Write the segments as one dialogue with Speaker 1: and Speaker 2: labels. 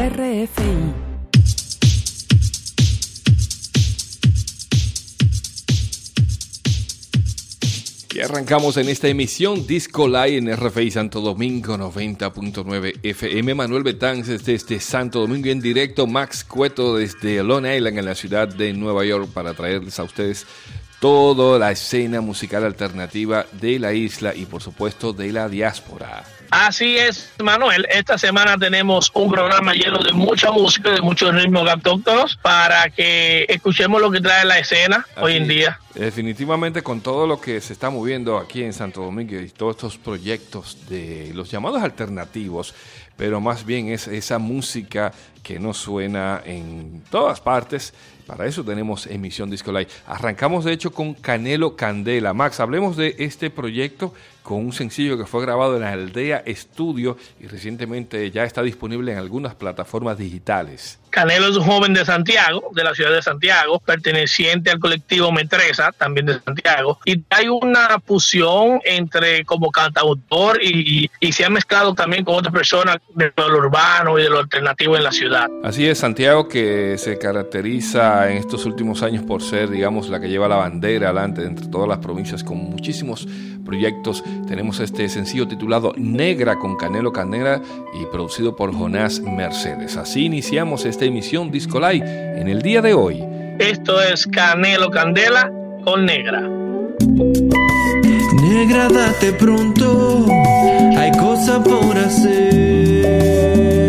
Speaker 1: RFI.
Speaker 2: Y arrancamos en esta emisión Disco Live en RFI Santo Domingo 90.9 FM. Manuel Betanz desde Santo Domingo en directo Max Cueto desde Long Island en la ciudad de Nueva York para traerles a ustedes toda la escena musical alternativa de la isla y por supuesto de la diáspora.
Speaker 3: Así es, Manuel. Esta semana tenemos un programa lleno de mucha música, de muchos ritmos autóctonos para que escuchemos lo que trae la escena hoy en día.
Speaker 2: Definitivamente con todo lo que se está moviendo aquí en Santo Domingo y todos estos proyectos de los llamados alternativos, pero más bien es esa música que no suena en todas partes. Para eso tenemos emisión Disco Live. Arrancamos de hecho con Canelo Candela. Max, hablemos de este proyecto con un sencillo que fue grabado en la Aldea Estudio y recientemente ya está disponible en algunas plataformas digitales.
Speaker 3: Canelo es un joven de Santiago, de la ciudad de Santiago, perteneciente al colectivo Metresa, también de Santiago, y hay una fusión entre como cantautor y, y se ha mezclado también con otras personas de lo urbano y de lo alternativo en la ciudad.
Speaker 2: Así es, Santiago que se caracteriza en estos últimos años por ser, digamos, la que lleva la bandera adelante entre todas las provincias con muchísimos proyectos. Tenemos este sencillo titulado Negra con Canelo Canela y producido por Jonás Mercedes. Así iniciamos esta emisión Disco Live en el día de hoy.
Speaker 3: Esto es Canelo Candela con Negra.
Speaker 4: Negra, date pronto, hay cosas por hacer.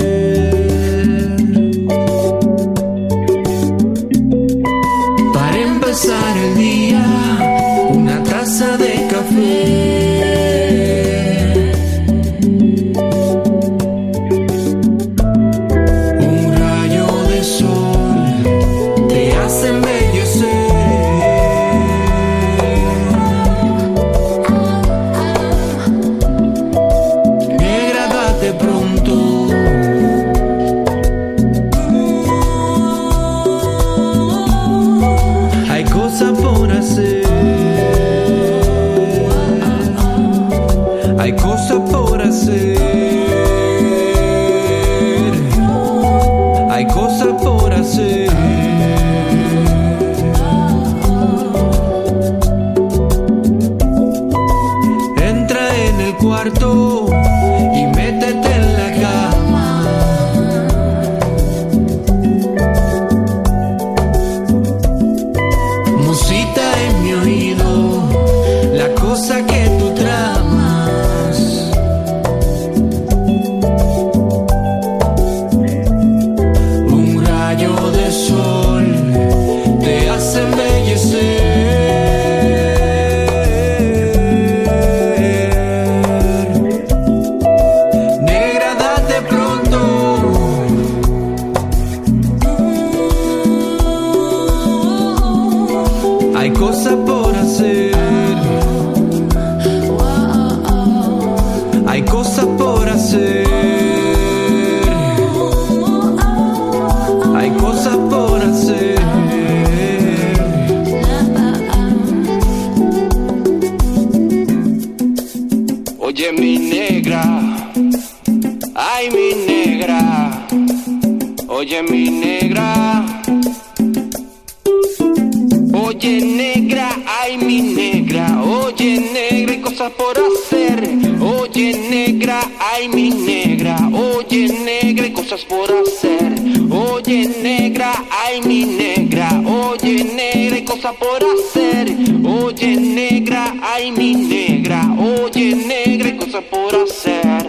Speaker 4: Por hacer. Oye negra, ay mi negra, oye negra, hay cosas por hacer.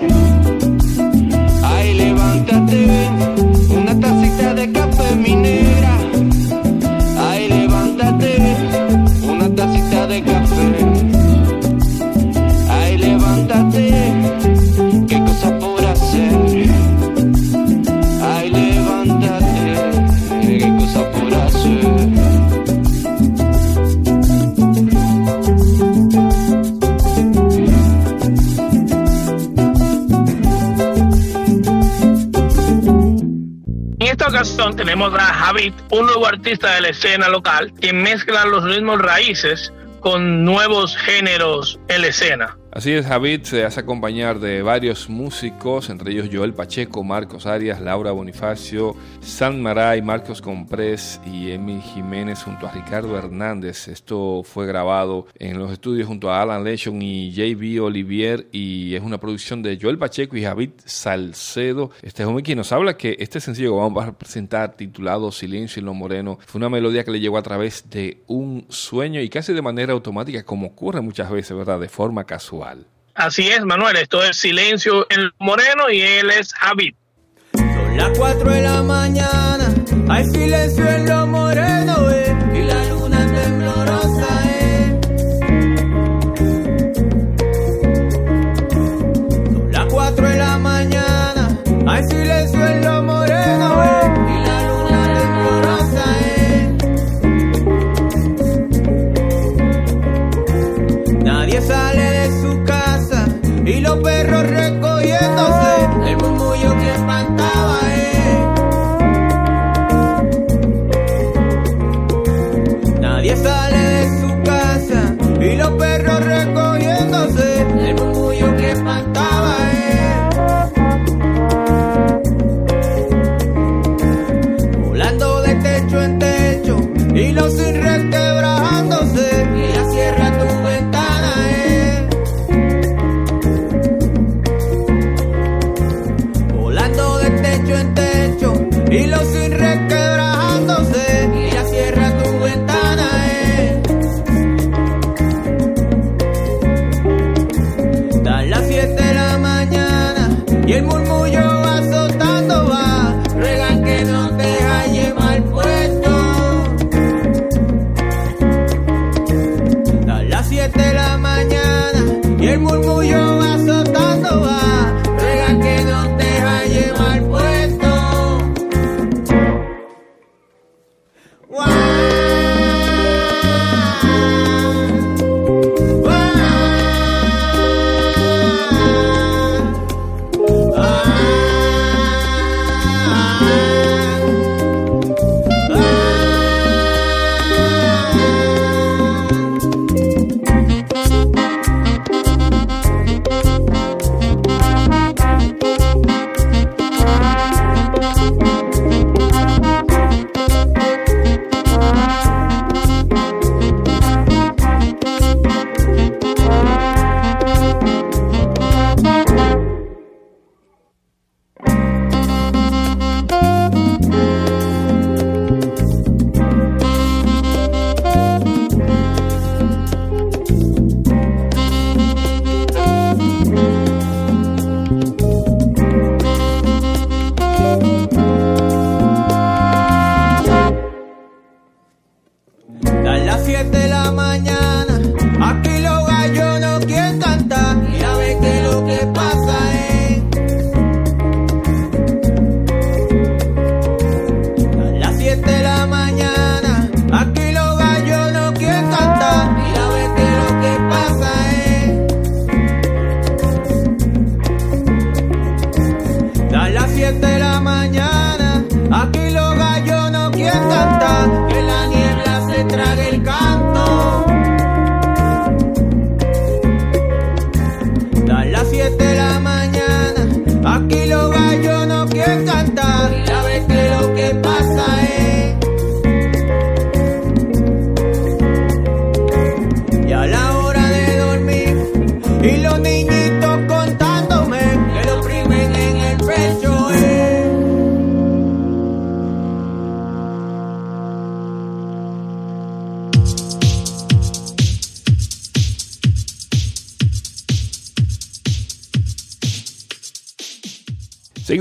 Speaker 4: Ay, levántate,
Speaker 3: esta ocasión tenemos a Javid, un nuevo artista de la escena local que mezcla los ritmos raíces con nuevos géneros en la escena.
Speaker 2: Así es, Javid se hace acompañar de varios músicos, entre ellos Joel Pacheco, Marcos Arias, Laura Bonifacio, San Maray, Marcos Comprés y Emi Jiménez junto a Ricardo Hernández. Esto fue grabado en los estudios junto a Alan Lechon y JB Olivier y es una producción de Joel Pacheco y Javid Salcedo. Este hombre quien nos habla que este sencillo que vamos a presentar titulado Silencio en lo Moreno fue una melodía que le llegó a través de un sueño y casi de manera automática como ocurre muchas veces, ¿verdad? De forma casual.
Speaker 3: Así es, Manuel. Esto es Silencio en Moreno y él es Javid.
Speaker 1: Son las 4 de la mañana, hay silencio en lo moreno, If I mañana,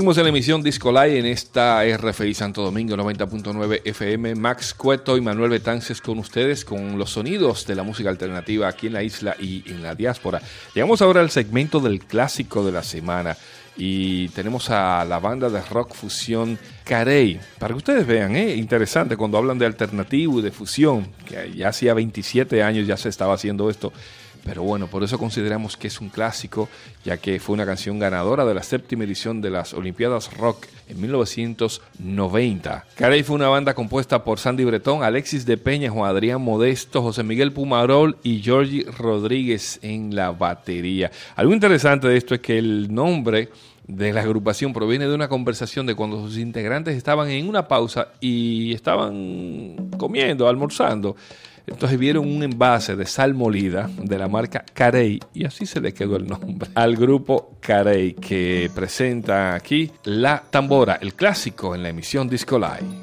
Speaker 2: Seguimos en la emisión Disco Live en esta RFI Santo Domingo 90.9 FM. Max Cueto y Manuel Betances con ustedes con los sonidos de la música alternativa aquí en la isla y en la diáspora. Llegamos ahora al segmento del clásico de la semana y tenemos a la banda de rock fusión Carey. Para que ustedes vean, ¿eh? interesante cuando hablan de alternativo y de fusión, que ya hacía 27 años ya se estaba haciendo esto. Pero bueno, por eso consideramos que es un clásico, ya que fue una canción ganadora de la séptima edición de las Olimpiadas Rock en 1990. Carey fue una banda compuesta por Sandy Bretón, Alexis de Peña, Juan Adrián Modesto, José Miguel Pumarol y Georgie Rodríguez en la batería. Algo interesante de esto es que el nombre de la agrupación proviene de una conversación de cuando sus integrantes estaban en una pausa y estaban comiendo, almorzando. Entonces vieron un envase de sal molida de la marca Carey y así se le quedó el nombre al grupo Carey que presenta aquí La Tambora, el clásico en la emisión Disco Live.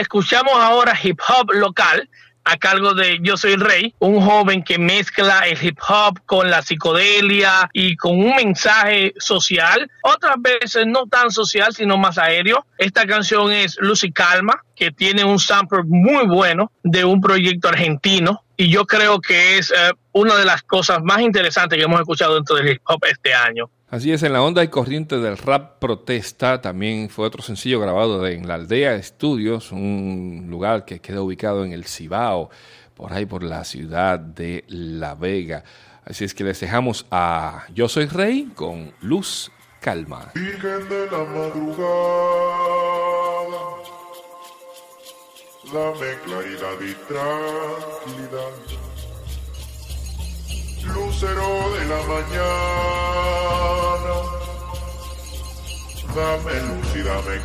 Speaker 3: Escuchamos ahora hip hop local a cargo de Yo Soy Rey, un joven que mezcla el hip hop con la psicodelia y con un mensaje social, otras veces no tan social, sino más aéreo. Esta canción es Lucy Calma, que tiene un sample muy bueno de un proyecto argentino y yo creo que es eh, una de las cosas más interesantes que hemos escuchado dentro del hip hop este año.
Speaker 2: Así es, en la onda y corriente del rap protesta también fue otro sencillo grabado en la Aldea Estudios, un lugar que queda ubicado en el Cibao, por ahí por la ciudad de La Vega. Así es que les dejamos a Yo Soy Rey con Luz Calma.
Speaker 5: Virgen de la madrugada, dame claridad y tranquilidad. Lucero de la mañana Dame luz y dame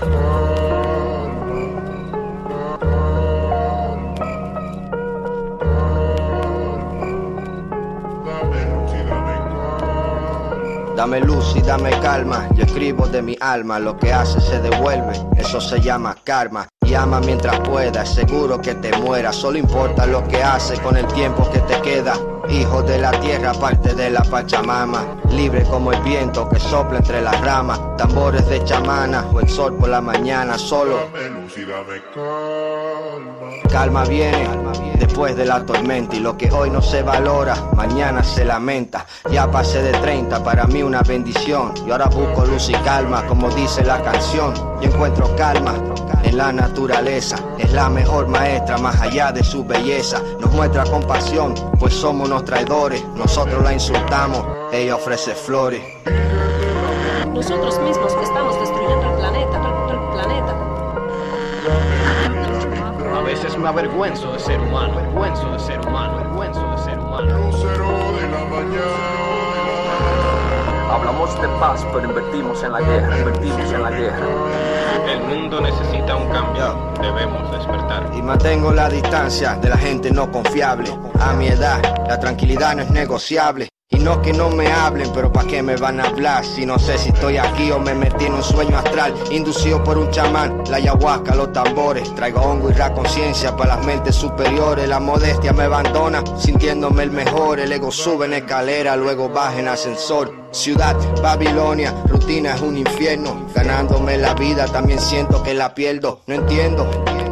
Speaker 6: Dame luz y dame calma, yo escribo de mi alma, lo que hace se devuelve, eso se llama karma. Llama mientras puedas, seguro que te mueras, solo importa lo que hace con el tiempo que te queda. Hijo de la tierra, parte de la Pachamama. Libre como el viento que sopla entre las ramas. Tambores de chamana o el sol por la mañana. Solo
Speaker 5: calma.
Speaker 6: calma viene después de la tormenta. Y lo que hoy no se valora, mañana se lamenta. Ya pasé de 30, para mí una bendición. Y ahora busco luz y calma, como dice la canción. Y encuentro calma en la naturaleza. Es la mejor maestra, más allá de su belleza. Nos muestra compasión, pues somos unos traidores. Nosotros la insultamos, ella ofrece flores.
Speaker 7: Nosotros mismos estamos destruyendo el planeta, el, el planeta.
Speaker 8: A veces me avergüenzo de ser humano, avergüenzo de ser humano, avergüenzo de ser humano.
Speaker 5: Lucero de la mañana.
Speaker 9: Hablamos de paz, pero invertimos en la guerra, invertimos en la guerra.
Speaker 10: El mundo necesita un cambio. Debemos despertar.
Speaker 6: Y mantengo la distancia de la gente no confiable. A mi edad, la tranquilidad no es negociable. Y no que no me hablen, pero ¿pa' qué me van a hablar? Si no sé si estoy aquí o me metí en un sueño astral Inducido por un chamán, la ayahuasca, los tambores Traigo hongo y la conciencia para las mentes superiores La modestia me abandona, sintiéndome el mejor El ego sube en escalera, luego baja en ascensor Ciudad, Babilonia, rutina es un infierno. Ganándome la vida, también siento que la pierdo. No entiendo,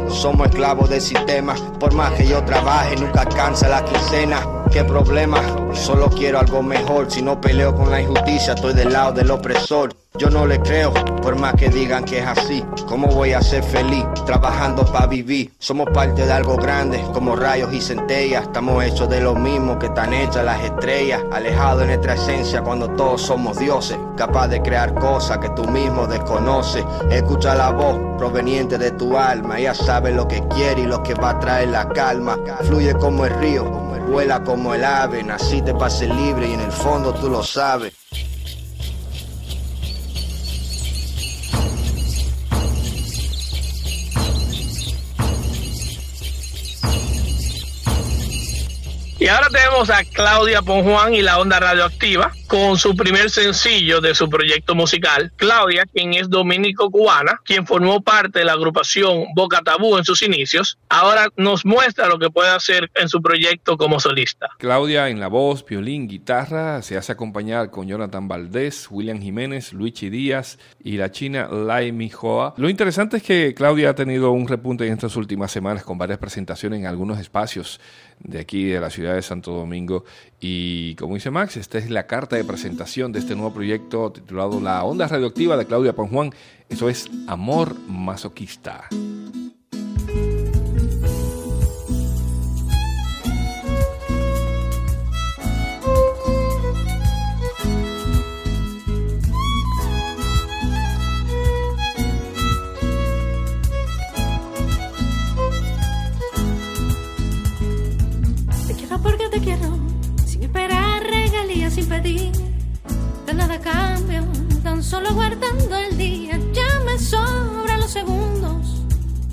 Speaker 6: somos esclavos del sistema. Por más que yo trabaje, nunca alcanza la quincena ¿Qué problema? Solo quiero algo mejor. Si no peleo con la injusticia, estoy del lado del opresor. Yo no le creo, por más que digan que es así. ¿Cómo voy a ser feliz trabajando para vivir? Somos parte de algo grande, como rayos y centellas. Estamos hechos de lo mismo que están hechas las estrellas. Alejados de nuestra esencia cuando todos somos dioses. Capaz de crear cosas que tú mismo desconoces. Escucha la voz proveniente de tu alma. Ella sabe lo que quiere y lo que va a traer la calma. Fluye como el río, vuela como el ave. Naciste para ser libre y en el fondo tú lo sabes.
Speaker 3: Y ahora tenemos a Claudia Ponjuan y la Onda Radioactiva con su primer sencillo de su proyecto musical. Claudia, quien es dominico-cubana, quien formó parte de la agrupación Boca Tabú en sus inicios, ahora nos muestra lo que puede hacer en su proyecto como solista.
Speaker 2: Claudia en la voz, violín, guitarra, se hace acompañar con Jonathan Valdés, William Jiménez, Luigi Díaz y la china Lai Mijoa. Lo interesante es que Claudia ha tenido un repunte en estas últimas semanas con varias presentaciones en algunos espacios de aquí de la ciudad de Santo Domingo y como dice Max, esta es la carta de presentación de este nuevo proyecto titulado La Onda Radioactiva de Claudia Panjuan. Eso es Amor Masoquista.
Speaker 11: Cambio, tan solo guardando el día. Ya me sobran los segundos,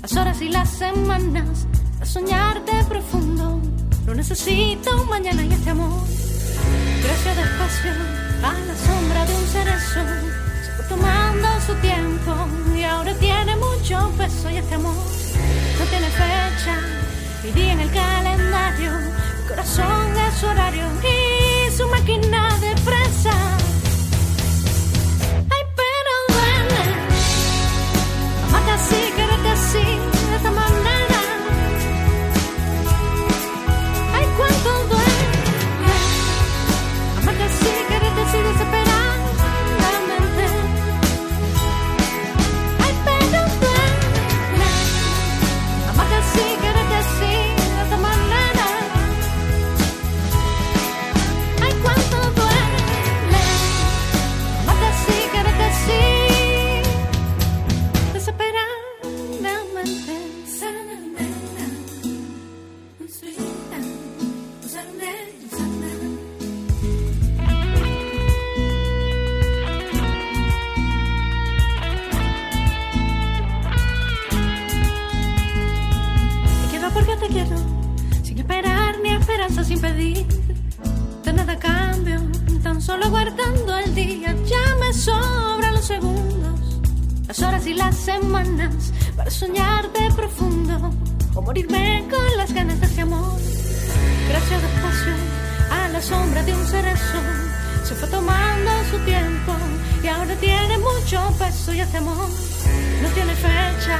Speaker 11: las horas y las semanas, a soñarte profundo. Lo necesito mañana y este amor crece despacio a la sombra de un cerezo. Se fue tomando su tiempo y ahora tiene mucho peso y este amor no tiene fecha ni día en el calendario. Mi corazón es su horario y su máquina de presa. Sin esperar ni esperanza, sin pedir de nada cambio, tan solo guardando el día. Ya me sobran los segundos, las horas y las semanas para soñarte profundo o morirme con las ganas de ese amor. Gracias despacio a la sombra de un cerezo. Se fue tomando su tiempo y ahora tiene mucho peso y este amor no tiene fecha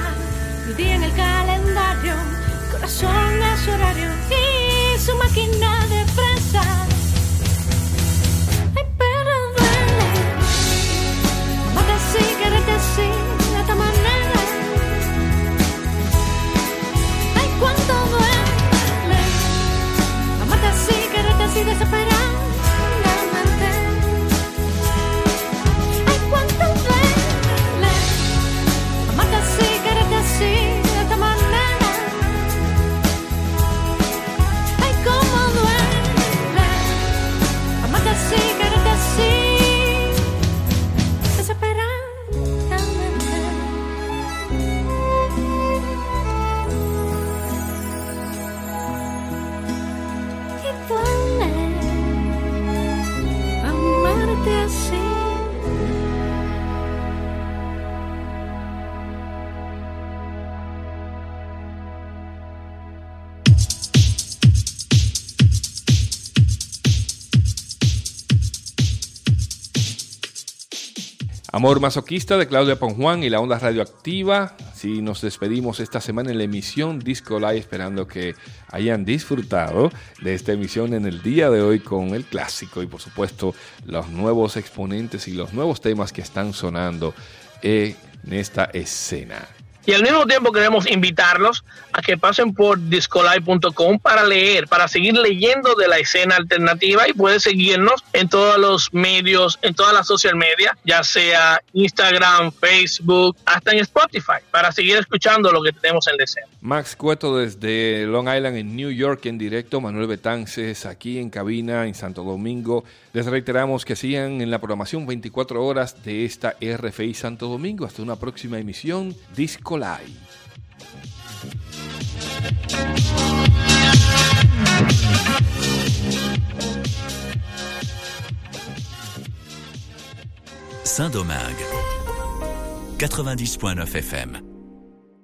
Speaker 11: ni día en el calendario. Corazón a su horario y su máquina de presa. Ay, pero duele. Amarte así, quererte
Speaker 2: Amor masoquista de Claudia Ponjuan y la onda radioactiva. Si nos despedimos esta semana en la emisión Disco Live, esperando que hayan disfrutado de esta emisión en el día de hoy con el clásico y por supuesto los nuevos exponentes y los nuevos temas que están sonando en esta escena.
Speaker 3: Y al mismo tiempo queremos invitarlos a que pasen por discolive.com para leer, para seguir leyendo de la escena alternativa y puedes seguirnos en todos los medios, en todas las social media, ya sea Instagram, Facebook, hasta en Spotify, para seguir escuchando lo que tenemos en la escena.
Speaker 2: Max Cueto desde Long Island en New York en directo, Manuel Betances aquí en cabina en Santo Domingo. Les reiteramos que sigan en la programación 24 horas de esta RFI Santo Domingo. Hasta una próxima emisión Disco Live.
Speaker 12: Saint-Domingue. 90.9 FM.